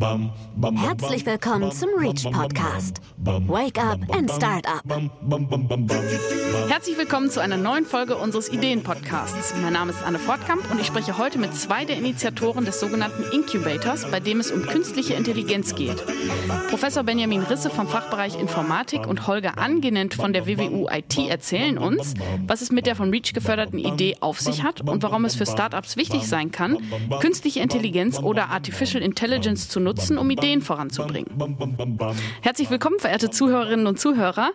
Herzlich willkommen zum Reach Podcast. Wake up and start up. Herzlich willkommen zu einer neuen Folge unseres Ideen-Podcasts. Mein Name ist Anne Fortkamp und ich spreche heute mit zwei der Initiatoren des sogenannten Incubators, bei dem es um künstliche Intelligenz geht. Professor Benjamin Risse vom Fachbereich Informatik und Holger Angenent von der WWU IT erzählen uns, was es mit der von Reach geförderten Idee auf sich hat und warum es für Startups wichtig sein kann, künstliche Intelligenz oder Artificial Intelligence zu nutzen, um Ideen voranzubringen. Herzlich willkommen, verehrte Zuhörerinnen und Zuhörer.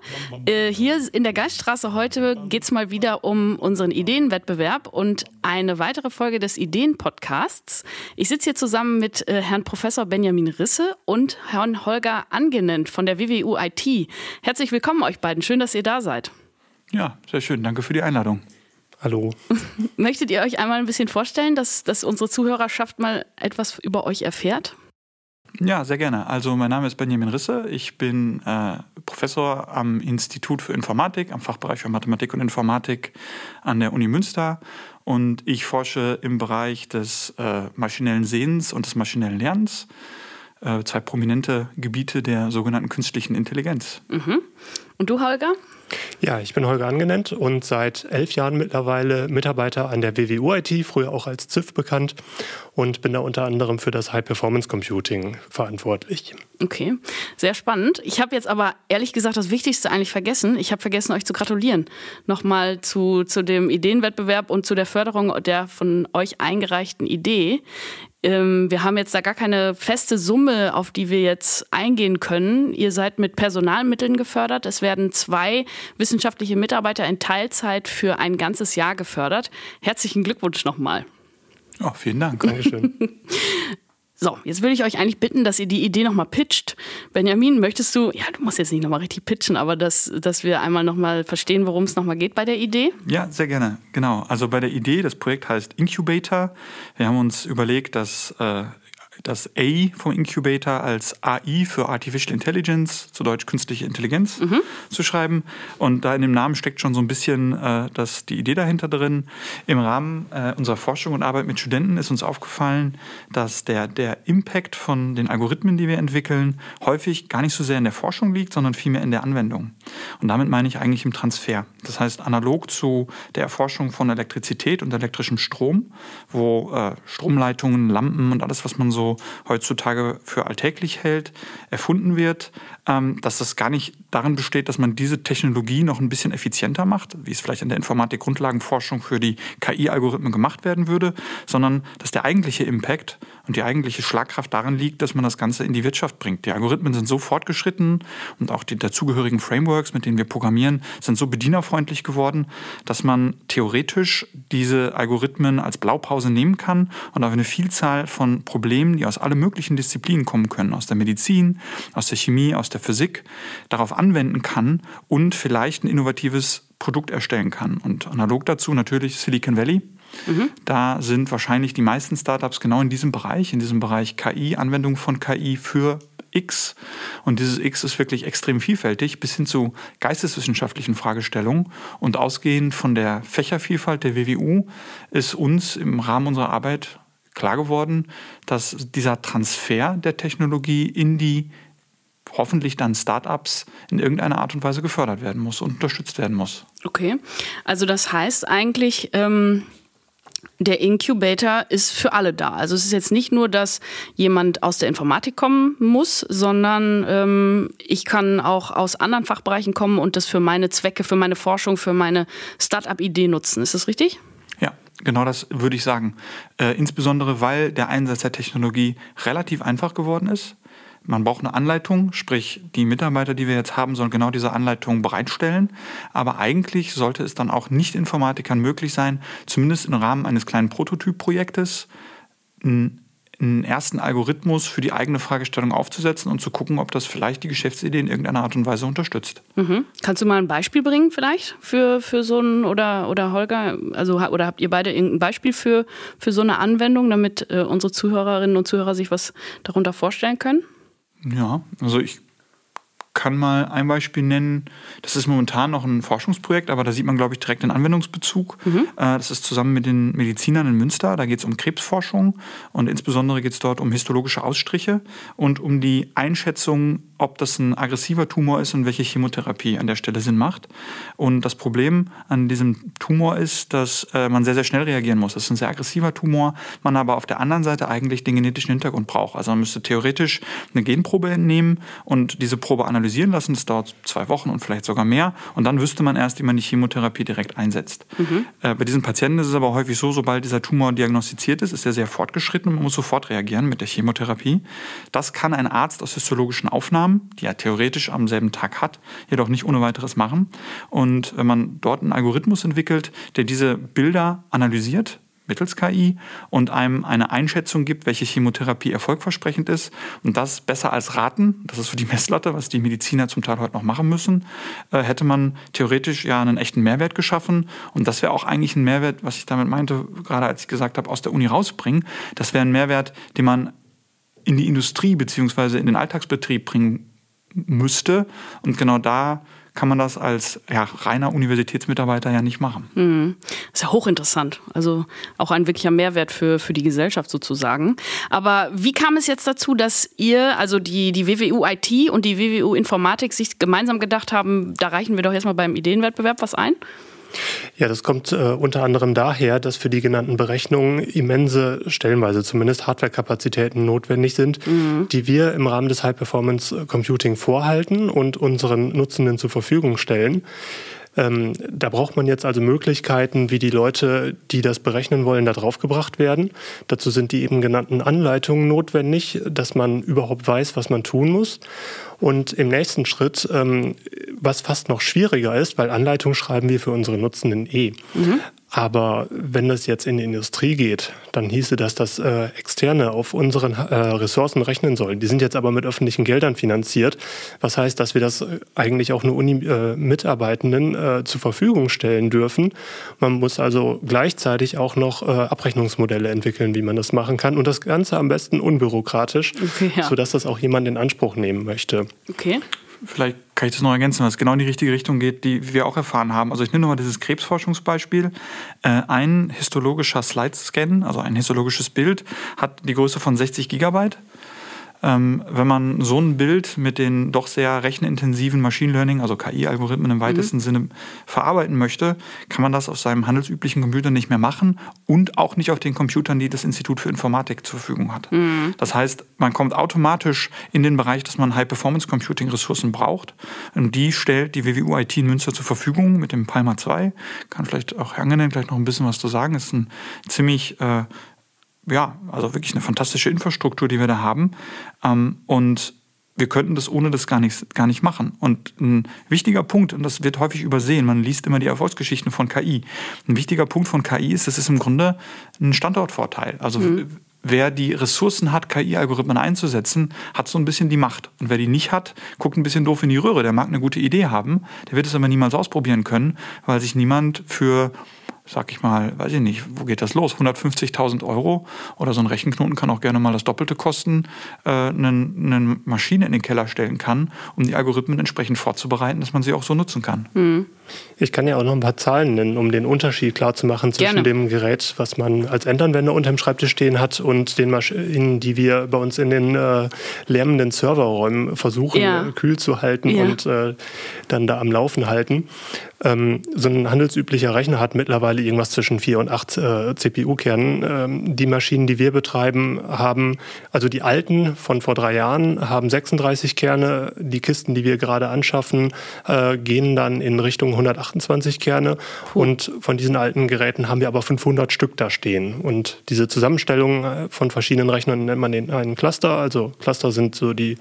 Äh, hier in der Geiststraße heute geht es mal wieder um unseren Ideenwettbewerb und eine weitere Folge des Ideen-Podcasts. Ich sitze hier zusammen mit äh, Herrn Professor Benjamin Risse und Herrn Holger Angenent von der WWU IT. Herzlich willkommen euch beiden. Schön, dass ihr da seid. Ja, sehr schön. Danke für die Einladung. Hallo. Möchtet ihr euch einmal ein bisschen vorstellen, dass, dass unsere Zuhörerschaft mal etwas über euch erfährt? Ja, sehr gerne. Also mein Name ist Benjamin Risse. Ich bin äh, Professor am Institut für Informatik, am Fachbereich für Mathematik und Informatik an der Uni Münster. Und ich forsche im Bereich des äh, maschinellen Sehens und des maschinellen Lernens. Äh, zwei prominente Gebiete der sogenannten künstlichen Intelligenz. Mhm. Und du, Holger? Ja, ich bin Holger angenannt und seit elf Jahren mittlerweile Mitarbeiter an der WWU IT, früher auch als ZIF bekannt und bin da unter anderem für das High Performance Computing verantwortlich. Okay, sehr spannend. Ich habe jetzt aber ehrlich gesagt das Wichtigste eigentlich vergessen. Ich habe vergessen, euch zu gratulieren. Nochmal zu, zu dem Ideenwettbewerb und zu der Förderung der von euch eingereichten Idee. Ähm, wir haben jetzt da gar keine feste Summe, auf die wir jetzt eingehen können. Ihr seid mit Personalmitteln gefördert. Es werden zwei wissenschaftliche Mitarbeiter in Teilzeit für ein ganzes Jahr gefördert. Herzlichen Glückwunsch nochmal. Oh, vielen Dank. Dankeschön. So, jetzt würde ich euch eigentlich bitten, dass ihr die Idee nochmal pitcht. Benjamin, möchtest du, ja, du musst jetzt nicht nochmal richtig pitchen, aber dass, dass wir einmal nochmal verstehen, worum es nochmal geht bei der Idee? Ja, sehr gerne. Genau. Also bei der Idee, das Projekt heißt Incubator. Wir haben uns überlegt, dass äh, das A vom Incubator als AI für Artificial Intelligence, zu Deutsch künstliche Intelligenz, mhm. zu schreiben. Und da in dem Namen steckt schon so ein bisschen äh, das, die Idee dahinter drin. Im Rahmen äh, unserer Forschung und Arbeit mit Studenten ist uns aufgefallen, dass der, der Impact von den Algorithmen, die wir entwickeln, häufig gar nicht so sehr in der Forschung liegt, sondern vielmehr in der Anwendung. Und damit meine ich eigentlich im Transfer. Das heißt, analog zu der Erforschung von Elektrizität und elektrischem Strom, wo äh, Stromleitungen, Lampen und alles, was man so heutzutage für alltäglich hält, erfunden wird, ähm, dass das gar nicht darin besteht, dass man diese Technologie noch ein bisschen effizienter macht, wie es vielleicht in der Informatik-Grundlagenforschung für die KI-Algorithmen gemacht werden würde, sondern dass der eigentliche Impact und die eigentliche Schlagkraft darin liegt, dass man das Ganze in die Wirtschaft bringt. Die Algorithmen sind so fortgeschritten und auch die dazugehörigen Frameworks, mit denen wir programmieren, sind so bedienerfreundlich geworden, dass man theoretisch diese Algorithmen als Blaupause nehmen kann und auf eine Vielzahl von Problemen, die aus allen möglichen Disziplinen kommen können, aus der Medizin, aus der Chemie, aus der Physik, darauf anwenden kann und vielleicht ein innovatives Produkt erstellen kann. Und analog dazu natürlich Silicon Valley. Da sind wahrscheinlich die meisten Startups genau in diesem Bereich, in diesem Bereich KI, Anwendung von KI für X. Und dieses X ist wirklich extrem vielfältig, bis hin zu geisteswissenschaftlichen Fragestellungen. Und ausgehend von der Fächervielfalt der WWU ist uns im Rahmen unserer Arbeit klar geworden, dass dieser Transfer der Technologie in die hoffentlich dann Startups in irgendeiner Art und Weise gefördert werden muss und unterstützt werden muss. Okay, also das heißt eigentlich, ähm, der Incubator ist für alle da. Also es ist jetzt nicht nur, dass jemand aus der Informatik kommen muss, sondern ähm, ich kann auch aus anderen Fachbereichen kommen und das für meine Zwecke, für meine Forschung, für meine Start-up-Idee nutzen. Ist das richtig? Ja, genau das würde ich sagen. Äh, insbesondere weil der Einsatz der Technologie relativ einfach geworden ist. Man braucht eine Anleitung, sprich die Mitarbeiter, die wir jetzt haben, sollen genau diese Anleitung bereitstellen. Aber eigentlich sollte es dann auch Nicht-Informatikern möglich sein, zumindest im Rahmen eines kleinen Prototypprojektes einen, einen ersten Algorithmus für die eigene Fragestellung aufzusetzen und zu gucken, ob das vielleicht die Geschäftsidee in irgendeiner Art und Weise unterstützt. Mhm. Kannst du mal ein Beispiel bringen vielleicht für, für so ein oder, oder Holger? Also, oder habt ihr beide irgendein Beispiel für, für so eine Anwendung, damit äh, unsere Zuhörerinnen und Zuhörer sich was darunter vorstellen können? Ja, also ich kann mal ein Beispiel nennen. Das ist momentan noch ein Forschungsprojekt, aber da sieht man, glaube ich, direkt den Anwendungsbezug. Mhm. Äh, das ist zusammen mit den Medizinern in Münster. Da geht es um Krebsforschung und insbesondere geht es dort um histologische Ausstriche und um die Einschätzung, ob das ein aggressiver Tumor ist und welche Chemotherapie an der Stelle Sinn macht. Und das Problem an diesem Tumor ist, dass äh, man sehr, sehr schnell reagieren muss. Das ist ein sehr aggressiver Tumor, man aber auf der anderen Seite eigentlich den genetischen Hintergrund braucht. Also man müsste theoretisch eine Genprobe entnehmen und diese Probe analysieren lassen. Das dauert zwei Wochen und vielleicht sogar mehr. Und dann wüsste man erst, wie man die Chemotherapie direkt einsetzt. Mhm. Äh, bei diesen Patienten ist es aber häufig so, sobald dieser Tumor diagnostiziert ist, ist er sehr fortgeschritten und man muss sofort reagieren mit der Chemotherapie. Das kann ein Arzt aus histologischen Aufnahmen, die er theoretisch am selben Tag hat, jedoch nicht ohne weiteres machen. Und wenn man dort einen Algorithmus entwickelt, der diese Bilder analysiert, mittels KI und einem eine Einschätzung gibt, welche Chemotherapie erfolgversprechend ist und das besser als raten, das ist für die Messlatte, was die Mediziner zum Teil heute noch machen müssen, äh, hätte man theoretisch ja einen echten Mehrwert geschaffen und das wäre auch eigentlich ein Mehrwert, was ich damit meinte, gerade als ich gesagt habe, aus der Uni rausbringen, das wäre ein Mehrwert, den man in die Industrie beziehungsweise in den Alltagsbetrieb bringen müsste und genau da kann man das als ja, reiner Universitätsmitarbeiter ja nicht machen. Mhm. Das ist ja hochinteressant. Also auch ein wirklicher Mehrwert für, für die Gesellschaft sozusagen. Aber wie kam es jetzt dazu, dass ihr, also die, die WWU IT und die WWU Informatik, sich gemeinsam gedacht haben, da reichen wir doch jetzt mal beim Ideenwettbewerb was ein? Ja, das kommt äh, unter anderem daher, dass für die genannten Berechnungen immense, stellenweise zumindest Hardwarekapazitäten notwendig sind, mhm. die wir im Rahmen des High Performance Computing vorhalten und unseren Nutzenden zur Verfügung stellen. Ähm, da braucht man jetzt also Möglichkeiten, wie die Leute, die das berechnen wollen, da draufgebracht werden. Dazu sind die eben genannten Anleitungen notwendig, dass man überhaupt weiß, was man tun muss. Und im nächsten Schritt, ähm, was fast noch schwieriger ist, weil Anleitungen schreiben wir für unsere Nutzenden eh. Mhm. Aber wenn das jetzt in die Industrie geht, dann hieße das, dass äh, Externe auf unseren äh, Ressourcen rechnen sollen. Die sind jetzt aber mit öffentlichen Geldern finanziert. Was heißt, dass wir das äh, eigentlich auch nur Uni-Mitarbeitenden äh, äh, zur Verfügung stellen dürfen. Man muss also gleichzeitig auch noch äh, Abrechnungsmodelle entwickeln, wie man das machen kann. Und das Ganze am besten unbürokratisch, okay, ja. sodass das auch jemand in Anspruch nehmen möchte. Okay vielleicht kann ich das noch ergänzen, was genau in die richtige Richtung geht, die wir auch erfahren haben. Also ich nehme nochmal dieses Krebsforschungsbeispiel. Äh, ein histologischer Slide-Scan, also ein histologisches Bild, hat die Größe von 60 Gigabyte. Ähm, wenn man so ein Bild mit den doch sehr rechenintensiven Machine Learning, also KI-Algorithmen im weitesten mhm. Sinne verarbeiten möchte, kann man das auf seinem handelsüblichen Computer nicht mehr machen und auch nicht auf den Computern, die das Institut für Informatik zur Verfügung hat. Mhm. Das heißt, man kommt automatisch in den Bereich, dass man High-Performance-Computing-Ressourcen braucht. Und die stellt die WWU IT in Münster zur Verfügung mit dem Palma 2. Kann vielleicht auch Herr Angenen gleich noch ein bisschen was zu sagen. Ist ein ziemlich äh, ja, also wirklich eine fantastische Infrastruktur, die wir da haben. Ähm, und wir könnten das ohne das gar nicht, gar nicht machen. Und ein wichtiger Punkt, und das wird häufig übersehen, man liest immer die Erfolgsgeschichten von KI. Ein wichtiger Punkt von KI ist, das ist im Grunde ein Standortvorteil. Also mhm. wer die Ressourcen hat, KI-Algorithmen einzusetzen, hat so ein bisschen die Macht. Und wer die nicht hat, guckt ein bisschen doof in die Röhre. Der mag eine gute Idee haben, der wird es aber niemals ausprobieren können, weil sich niemand für sag ich mal, weiß ich nicht, wo geht das los? 150.000 Euro oder so ein Rechenknoten kann auch gerne mal das Doppelte kosten, äh, eine, eine Maschine in den Keller stellen kann, um die Algorithmen entsprechend vorzubereiten, dass man sie auch so nutzen kann. Mhm. Ich kann ja auch noch ein paar Zahlen nennen, um den Unterschied klarzumachen zwischen Gerne. dem Gerät, was man als Endanwender unter dem Schreibtisch stehen hat, und den Maschinen, die wir bei uns in den äh, lärmenden Serverräumen versuchen, ja. kühl zu halten ja. und äh, dann da am Laufen halten. Ähm, so ein handelsüblicher Rechner hat mittlerweile irgendwas zwischen vier und acht äh, CPU-Kernen. Ähm, die Maschinen, die wir betreiben, haben, also die alten von vor drei Jahren, haben 36 Kerne. Die Kisten, die wir gerade anschaffen, äh, gehen dann in Richtung 128 Kerne. Puh. Und von diesen alten Geräten haben wir aber 500 Stück da stehen. Und diese Zusammenstellung äh, von verschiedenen Rechnern nennt man den einen Cluster. Also Cluster sind so die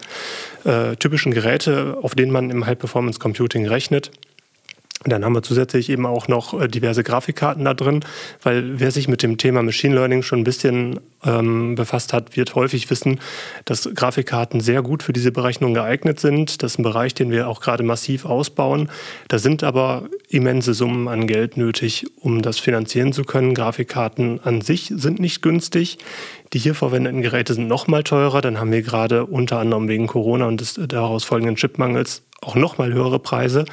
äh, typischen Geräte, auf denen man im High-Performance Computing rechnet. Dann haben wir zusätzlich eben auch noch äh, diverse Grafikkarten da drin, weil wer sich mit dem Thema Machine Learning schon ein bisschen ähm, befasst hat, wird häufig wissen, dass Grafikkarten sehr gut für diese Berechnung geeignet sind. Das ist ein Bereich, den wir auch gerade massiv ausbauen. Da sind aber immense Summen an Geld nötig, um das finanzieren zu können. Grafikkarten an sich sind nicht günstig. Die hier verwendeten Geräte sind noch mal teurer. Dann haben wir gerade unter anderem wegen Corona und des daraus folgenden Chipmangels auch noch mal höhere Preise.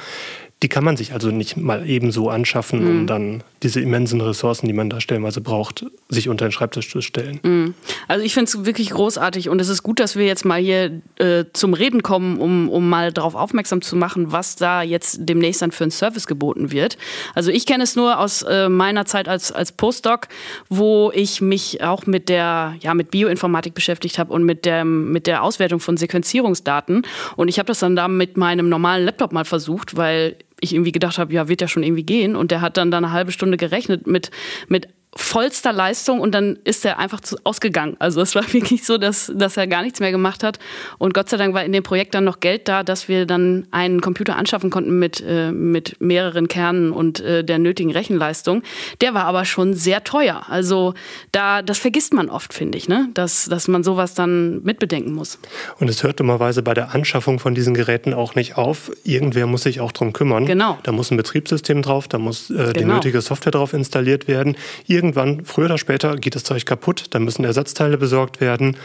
Die kann man sich also nicht mal ebenso anschaffen, um mhm. dann diese immensen Ressourcen, die man da stellenweise braucht, sich unter den Schreibtisch zu stellen. Mhm. Also ich finde es wirklich großartig und es ist gut, dass wir jetzt mal hier äh, zum Reden kommen, um, um mal darauf aufmerksam zu machen, was da jetzt demnächst dann für ein Service geboten wird. Also ich kenne es nur aus äh, meiner Zeit als, als Postdoc, wo ich mich auch mit der ja, mit Bioinformatik beschäftigt habe und mit der, mit der Auswertung von Sequenzierungsdaten. Und ich habe das dann da mit meinem normalen Laptop mal versucht, weil ich irgendwie gedacht habe, ja, wird ja schon irgendwie gehen. Und der hat dann da eine halbe Stunde gerechnet mit, mit vollster Leistung und dann ist er einfach zu, ausgegangen. Also es war wirklich so, dass, dass er gar nichts mehr gemacht hat. Und Gott sei Dank war in dem Projekt dann noch Geld da, dass wir dann einen Computer anschaffen konnten mit, äh, mit mehreren Kernen und äh, der nötigen Rechenleistung. Der war aber schon sehr teuer. Also da, das vergisst man oft, finde ich, ne? dass, dass man sowas dann mitbedenken muss. Und es hört dummerweise bei der Anschaffung von diesen Geräten auch nicht auf. Irgendwer muss sich auch drum kümmern. Genau. Da muss ein Betriebssystem drauf, da muss äh, genau. die nötige Software drauf installiert werden. Ihr irgendwann, früher oder später, geht das Zeug kaputt, dann müssen Ersatzteile besorgt werden.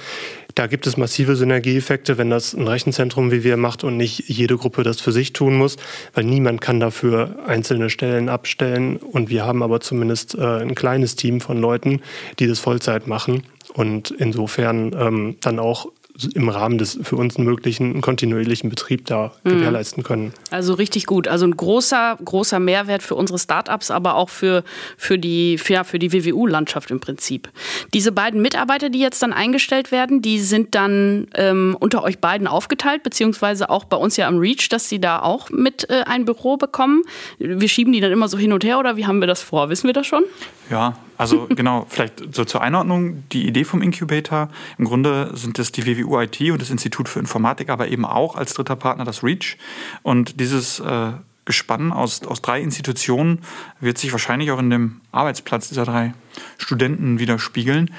Da gibt es massive Synergieeffekte, wenn das ein Rechenzentrum wie wir macht und nicht jede Gruppe das für sich tun muss, weil niemand kann dafür einzelne Stellen abstellen. Und wir haben aber zumindest äh, ein kleines Team von Leuten, die das Vollzeit machen und insofern ähm, dann auch im Rahmen des für uns möglichen kontinuierlichen Betrieb da mhm. gewährleisten können. Also richtig gut. Also ein großer, großer Mehrwert für unsere Startups, aber auch für, für die, für, ja, für die WWU-Landschaft im Prinzip. Diese beiden Mitarbeiter, die jetzt dann eingestellt werden, die sind dann ähm, unter euch beiden aufgeteilt, beziehungsweise auch bei uns ja am Reach, dass sie da auch mit äh, ein Büro bekommen. Wir schieben die dann immer so hin und her oder wie haben wir das vor? Wissen wir das schon? Ja, also genau, vielleicht so zur Einordnung, die Idee vom Incubator, im Grunde sind es die WWU IT und das Institut für Informatik, aber eben auch als dritter Partner das REACH. Und dieses äh, Gespann aus, aus drei Institutionen wird sich wahrscheinlich auch in dem Arbeitsplatz dieser drei Studenten widerspiegeln.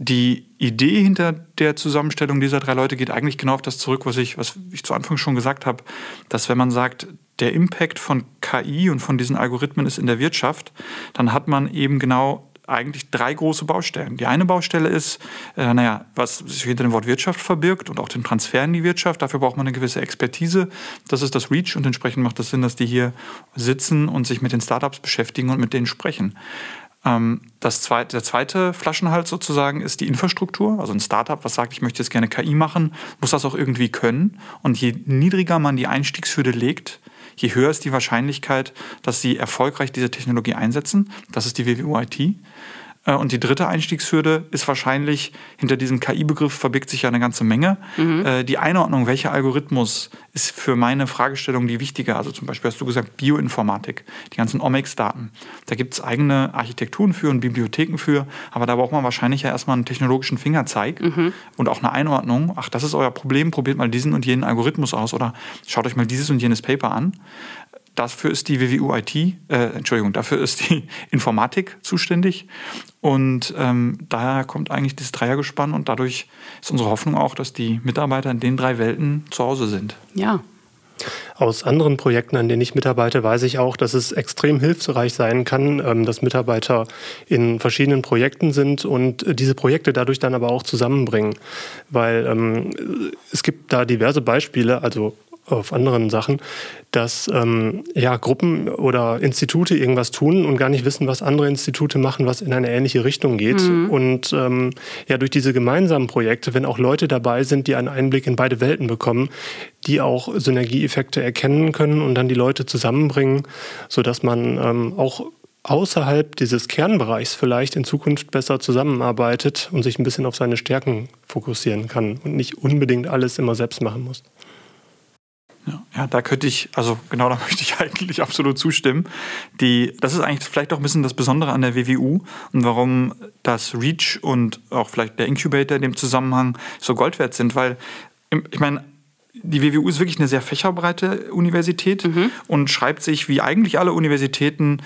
Die Idee hinter der Zusammenstellung dieser drei Leute geht eigentlich genau auf das zurück, was ich, was ich zu Anfang schon gesagt habe, dass wenn man sagt, der Impact von KI und von diesen Algorithmen ist in der Wirtschaft, dann hat man eben genau eigentlich drei große Baustellen. Die eine Baustelle ist, äh, naja, was sich hinter dem Wort Wirtschaft verbirgt und auch den Transfer in die Wirtschaft. Dafür braucht man eine gewisse Expertise. Das ist das REACH und entsprechend macht es das Sinn, dass die hier sitzen und sich mit den Startups beschäftigen und mit denen sprechen. Ähm, das zweite, der zweite Flaschenhals sozusagen ist die Infrastruktur. Also ein Startup, was sagt, ich möchte jetzt gerne KI machen, muss das auch irgendwie können. Und je niedriger man die Einstiegshürde legt, je höher ist die Wahrscheinlichkeit, dass sie erfolgreich diese Technologie einsetzen. Das ist die WWU-IT. Äh, und die dritte Einstiegshürde ist wahrscheinlich, hinter diesem KI-Begriff verbirgt sich ja eine ganze Menge. Mhm. Äh, die Einordnung, welcher Algorithmus ist für meine Fragestellung die wichtige. Also zum Beispiel hast du gesagt Bioinformatik, die ganzen Omics-Daten. Da gibt es eigene Architekturen für und Bibliotheken für, aber da braucht man wahrscheinlich ja erstmal einen technologischen Fingerzeig mhm. und auch eine Einordnung. Ach, das ist euer Problem, probiert mal diesen und jenen Algorithmus aus oder schaut euch mal dieses und jenes Paper an. Dafür ist die WWU IT, äh, Entschuldigung, dafür ist die Informatik zuständig. Und ähm, daher kommt eigentlich dieses Dreiergespann und dadurch ist unsere Hoffnung auch, dass die Mitarbeiter in den drei Welten zu Hause sind. Ja. Aus anderen Projekten, an denen ich mitarbeite, weiß ich auch, dass es extrem hilfreich sein kann, ähm, dass Mitarbeiter in verschiedenen Projekten sind und diese Projekte dadurch dann aber auch zusammenbringen. Weil ähm, es gibt da diverse Beispiele, also auf anderen Sachen, dass ähm, ja, Gruppen oder Institute irgendwas tun und gar nicht wissen, was andere Institute machen, was in eine ähnliche Richtung geht. Mhm. Und ähm, ja, durch diese gemeinsamen Projekte, wenn auch Leute dabei sind, die einen Einblick in beide Welten bekommen, die auch Synergieeffekte erkennen können und dann die Leute zusammenbringen, sodass man ähm, auch außerhalb dieses Kernbereichs vielleicht in Zukunft besser zusammenarbeitet und sich ein bisschen auf seine Stärken fokussieren kann und nicht unbedingt alles immer selbst machen muss. Ja, da könnte ich, also genau da möchte ich eigentlich absolut zustimmen. Die, das ist eigentlich vielleicht auch ein bisschen das Besondere an der WWU und warum das REACH und auch vielleicht der Incubator in dem Zusammenhang so Gold wert sind, weil ich meine, die WWU ist wirklich eine sehr fächerbreite Universität mhm. und schreibt sich wie eigentlich alle Universitäten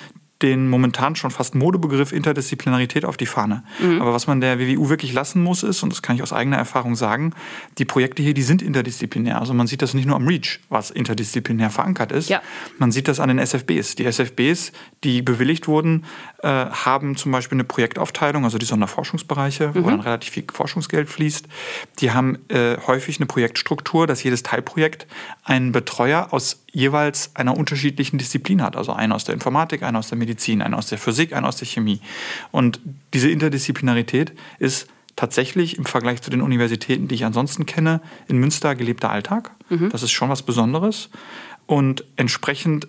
den momentan schon fast Modebegriff Interdisziplinarität auf die Fahne. Mhm. Aber was man der WWU wirklich lassen muss, ist, und das kann ich aus eigener Erfahrung sagen, die Projekte hier, die sind interdisziplinär. Also man sieht das nicht nur am REACH, was interdisziplinär verankert ist. Ja. Man sieht das an den SFBs. Die SFBs, die bewilligt wurden, äh, haben zum Beispiel eine Projektaufteilung, also die Sonderforschungsbereiche, mhm. wo dann relativ viel Forschungsgeld fließt. Die haben äh, häufig eine Projektstruktur, dass jedes Teilprojekt einen Betreuer aus jeweils einer unterschiedlichen Disziplin hat. Also einen aus der Informatik, einen aus der Medizin, einen aus der Physik, einen aus der Chemie. Und diese Interdisziplinarität ist tatsächlich im Vergleich zu den Universitäten, die ich ansonsten kenne, in Münster gelebter Alltag. Mhm. Das ist schon was Besonderes. Und entsprechend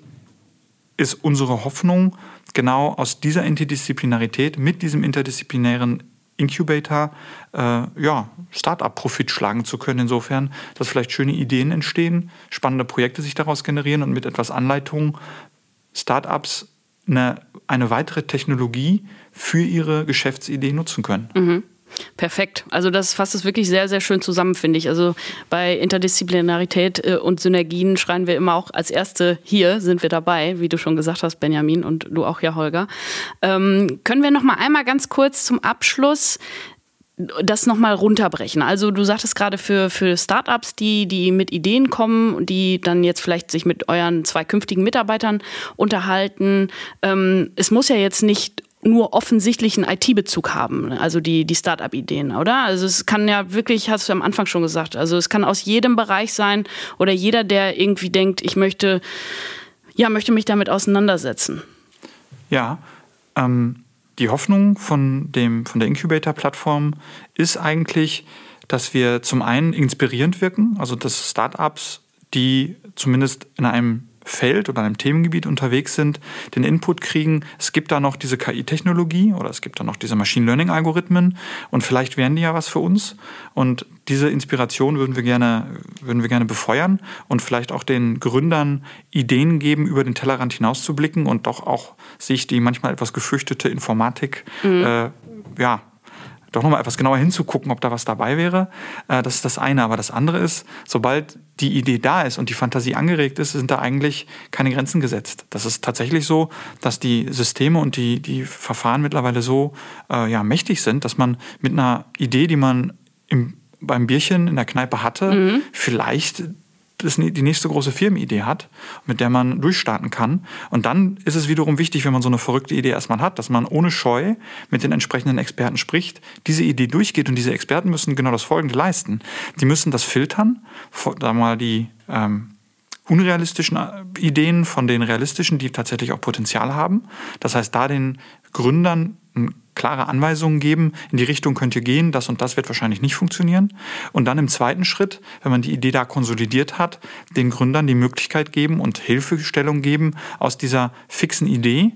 ist unsere Hoffnung, genau aus dieser Interdisziplinarität mit diesem interdisziplinären Incubator äh, ja, Start-up-Profit schlagen zu können, insofern, dass vielleicht schöne Ideen entstehen, spannende Projekte sich daraus generieren und mit etwas Anleitung Start-ups eine, eine weitere Technologie für ihre Geschäftsidee nutzen können. Mhm. Perfekt. Also das fasst es wirklich sehr, sehr schön zusammen, finde ich. Also bei Interdisziplinarität äh, und Synergien schreien wir immer auch als Erste hier sind wir dabei, wie du schon gesagt hast, Benjamin und du auch ja, Holger. Ähm, können wir noch mal einmal ganz kurz zum Abschluss das nochmal runterbrechen. Also du sagtest gerade für, für Startups, die, die mit Ideen kommen, die dann jetzt vielleicht sich mit euren zwei künftigen Mitarbeitern unterhalten. Ähm, es muss ja jetzt nicht nur offensichtlichen IT-Bezug haben, also die, die Start-up-Ideen, oder? Also es kann ja wirklich, hast du am Anfang schon gesagt, also es kann aus jedem Bereich sein oder jeder, der irgendwie denkt, ich möchte, ja, möchte mich damit auseinandersetzen. Ja, ähm, die Hoffnung von, dem, von der Incubator-Plattform ist eigentlich, dass wir zum einen inspirierend wirken, also dass Startups, die zumindest in einem Feld oder einem Themengebiet unterwegs sind, den Input kriegen, es gibt da noch diese KI-Technologie oder es gibt da noch diese Machine Learning-Algorithmen und vielleicht wären die ja was für uns. Und diese Inspiration würden wir gerne, würden wir gerne befeuern und vielleicht auch den Gründern Ideen geben, über den Tellerrand hinauszublicken und doch auch sich die manchmal etwas gefürchtete Informatik mhm. äh, ja, doch nochmal etwas genauer hinzugucken, ob da was dabei wäre. Äh, das ist das eine. Aber das andere ist, sobald die Idee da ist und die Fantasie angeregt ist, sind da eigentlich keine Grenzen gesetzt. Das ist tatsächlich so, dass die Systeme und die, die Verfahren mittlerweile so äh, ja, mächtig sind, dass man mit einer Idee, die man im, beim Bierchen in der Kneipe hatte, mhm. vielleicht das, die nächste große Firmenidee hat, mit der man durchstarten kann. Und dann ist es wiederum wichtig, wenn man so eine verrückte Idee erstmal hat, dass man ohne Scheu mit den entsprechenden Experten spricht, diese Idee durchgeht und diese Experten müssen genau das Folgende leisten. Die müssen das filtern, da mal die ähm, unrealistischen äh, Ideen von den realistischen, die tatsächlich auch Potenzial haben. Das heißt, da den Gründern ein klare Anweisungen geben, in die Richtung könnt ihr gehen, das und das wird wahrscheinlich nicht funktionieren. Und dann im zweiten Schritt, wenn man die Idee da konsolidiert hat, den Gründern die Möglichkeit geben und Hilfestellung geben, aus dieser fixen Idee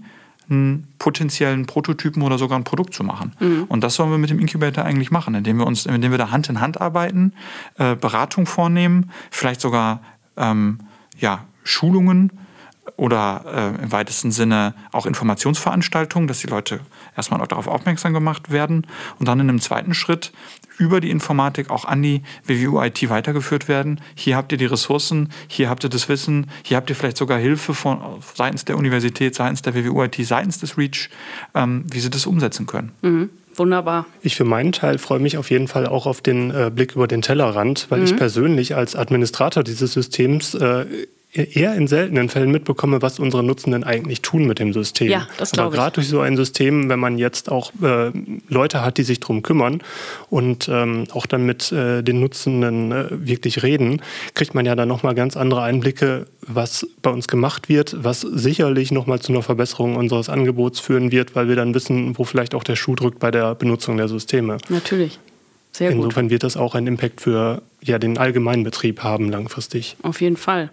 einen potenziellen Prototypen oder sogar ein Produkt zu machen. Mhm. Und das sollen wir mit dem Incubator eigentlich machen, indem wir uns, indem wir da Hand in Hand arbeiten, äh, Beratung vornehmen, vielleicht sogar ähm, ja, Schulungen oder äh, im weitesten Sinne auch Informationsveranstaltungen, dass die Leute erstmal auch darauf aufmerksam gemacht werden und dann in einem zweiten Schritt über die Informatik auch an die WWU-IT weitergeführt werden. Hier habt ihr die Ressourcen, hier habt ihr das Wissen, hier habt ihr vielleicht sogar Hilfe von seitens der Universität, seitens der WWU-IT, seitens des REACH, ähm, wie sie das umsetzen können. Mhm. Wunderbar. Ich für meinen Teil freue mich auf jeden Fall auch auf den äh, Blick über den Tellerrand, weil mhm. ich persönlich als Administrator dieses Systems äh, eher in seltenen Fällen mitbekomme, was unsere Nutzenden eigentlich tun mit dem System. Ja, das glaube ich. Aber gerade durch so ein System, wenn man jetzt auch äh, Leute hat, die sich darum kümmern und ähm, auch dann mit äh, den Nutzenden äh, wirklich reden, kriegt man ja dann nochmal ganz andere Einblicke, was bei uns gemacht wird, was sicherlich nochmal zu einer Verbesserung unseres Angebots führen wird, weil wir dann wissen, wo vielleicht auch der Schuh drückt bei der Benutzung der Systeme. Natürlich. Sehr Insofern gut. wird das auch einen Impact für ja, den allgemeinen Betrieb haben langfristig. Auf jeden Fall.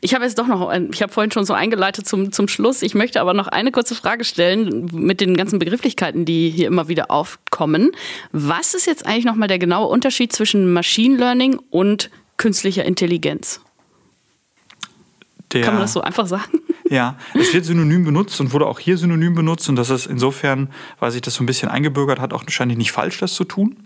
Ich habe jetzt doch noch, ich habe vorhin schon so eingeleitet zum, zum Schluss. Ich möchte aber noch eine kurze Frage stellen mit den ganzen Begrifflichkeiten, die hier immer wieder aufkommen. Was ist jetzt eigentlich nochmal der genaue Unterschied zwischen Machine Learning und künstlicher Intelligenz? Der, Kann man das so einfach sagen? Ja, es wird synonym benutzt und wurde auch hier synonym benutzt und das ist insofern, weil sich das so ein bisschen eingebürgert hat, auch wahrscheinlich nicht falsch, das zu tun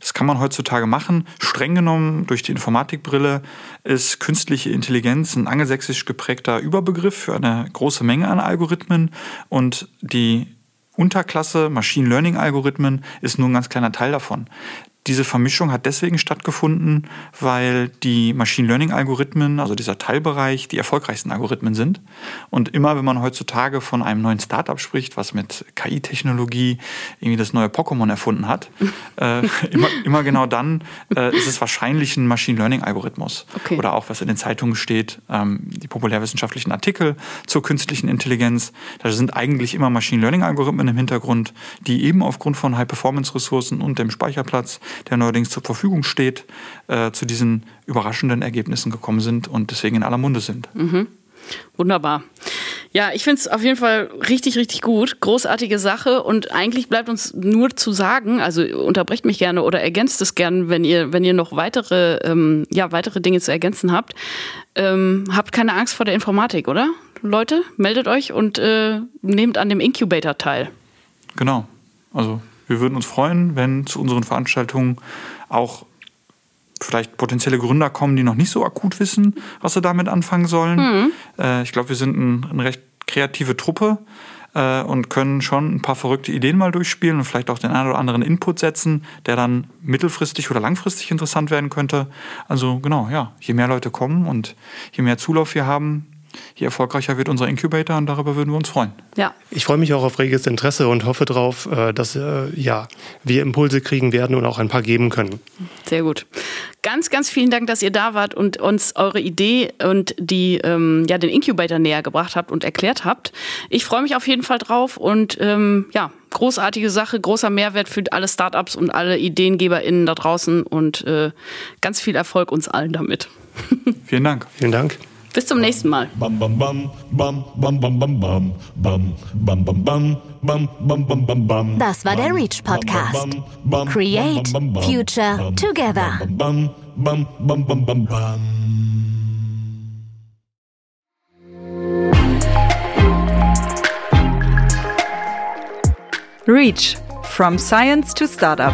Das kann man heutzutage machen. Streng genommen durch die Informatikbrille ist künstliche Intelligenz ein angelsächsisch geprägter Überbegriff für eine große Menge an Algorithmen und die Unterklasse Machine Learning Algorithmen ist nur ein ganz kleiner Teil davon. Diese Vermischung hat deswegen stattgefunden, weil die Machine Learning-Algorithmen, also dieser Teilbereich, die erfolgreichsten Algorithmen sind. Und immer, wenn man heutzutage von einem neuen Startup spricht, was mit KI-Technologie irgendwie das neue Pokémon erfunden hat, äh, immer, immer, genau dann äh, ist es wahrscheinlich ein Machine Learning-Algorithmus. Okay. Oder auch, was in den Zeitungen steht, ähm, die populärwissenschaftlichen Artikel zur künstlichen Intelligenz. Da sind eigentlich immer Machine Learning-Algorithmen im Hintergrund, die eben aufgrund von High-Performance-Ressourcen und dem Speicherplatz der neuerdings zur Verfügung steht, äh, zu diesen überraschenden Ergebnissen gekommen sind und deswegen in aller Munde sind. Mhm. Wunderbar. Ja, ich finde es auf jeden Fall richtig, richtig gut. Großartige Sache. Und eigentlich bleibt uns nur zu sagen, also unterbrecht mich gerne oder ergänzt es gerne, wenn ihr, wenn ihr noch weitere, ähm, ja, weitere Dinge zu ergänzen habt. Ähm, habt keine Angst vor der Informatik, oder? Leute, meldet euch und äh, nehmt an dem Incubator teil. Genau. Also wir würden uns freuen, wenn zu unseren Veranstaltungen auch vielleicht potenzielle Gründer kommen, die noch nicht so akut wissen, was sie damit anfangen sollen. Mhm. Äh, ich glaube, wir sind ein, eine recht kreative Truppe äh, und können schon ein paar verrückte Ideen mal durchspielen und vielleicht auch den einen oder anderen Input setzen, der dann mittelfristig oder langfristig interessant werden könnte. Also genau, ja, je mehr Leute kommen und je mehr Zulauf wir haben, je erfolgreicher wird unser Incubator und darüber würden wir uns freuen. Ja. Ich freue mich auch auf reges Interesse und hoffe darauf, äh, dass äh, ja, wir Impulse kriegen werden und auch ein paar geben können. Sehr gut. Ganz, ganz vielen Dank, dass ihr da wart und uns eure Idee und die, ähm, ja, den Incubator näher gebracht habt und erklärt habt. Ich freue mich auf jeden Fall drauf und ähm, ja, großartige Sache, großer Mehrwert für alle Startups und alle IdeengeberInnen da draußen und äh, ganz viel Erfolg uns allen damit. Vielen Dank. Vielen Dank. Bis zum nächsten Mal. Das war der Reach Podcast. Create Future Together. Reach from Science to Startup.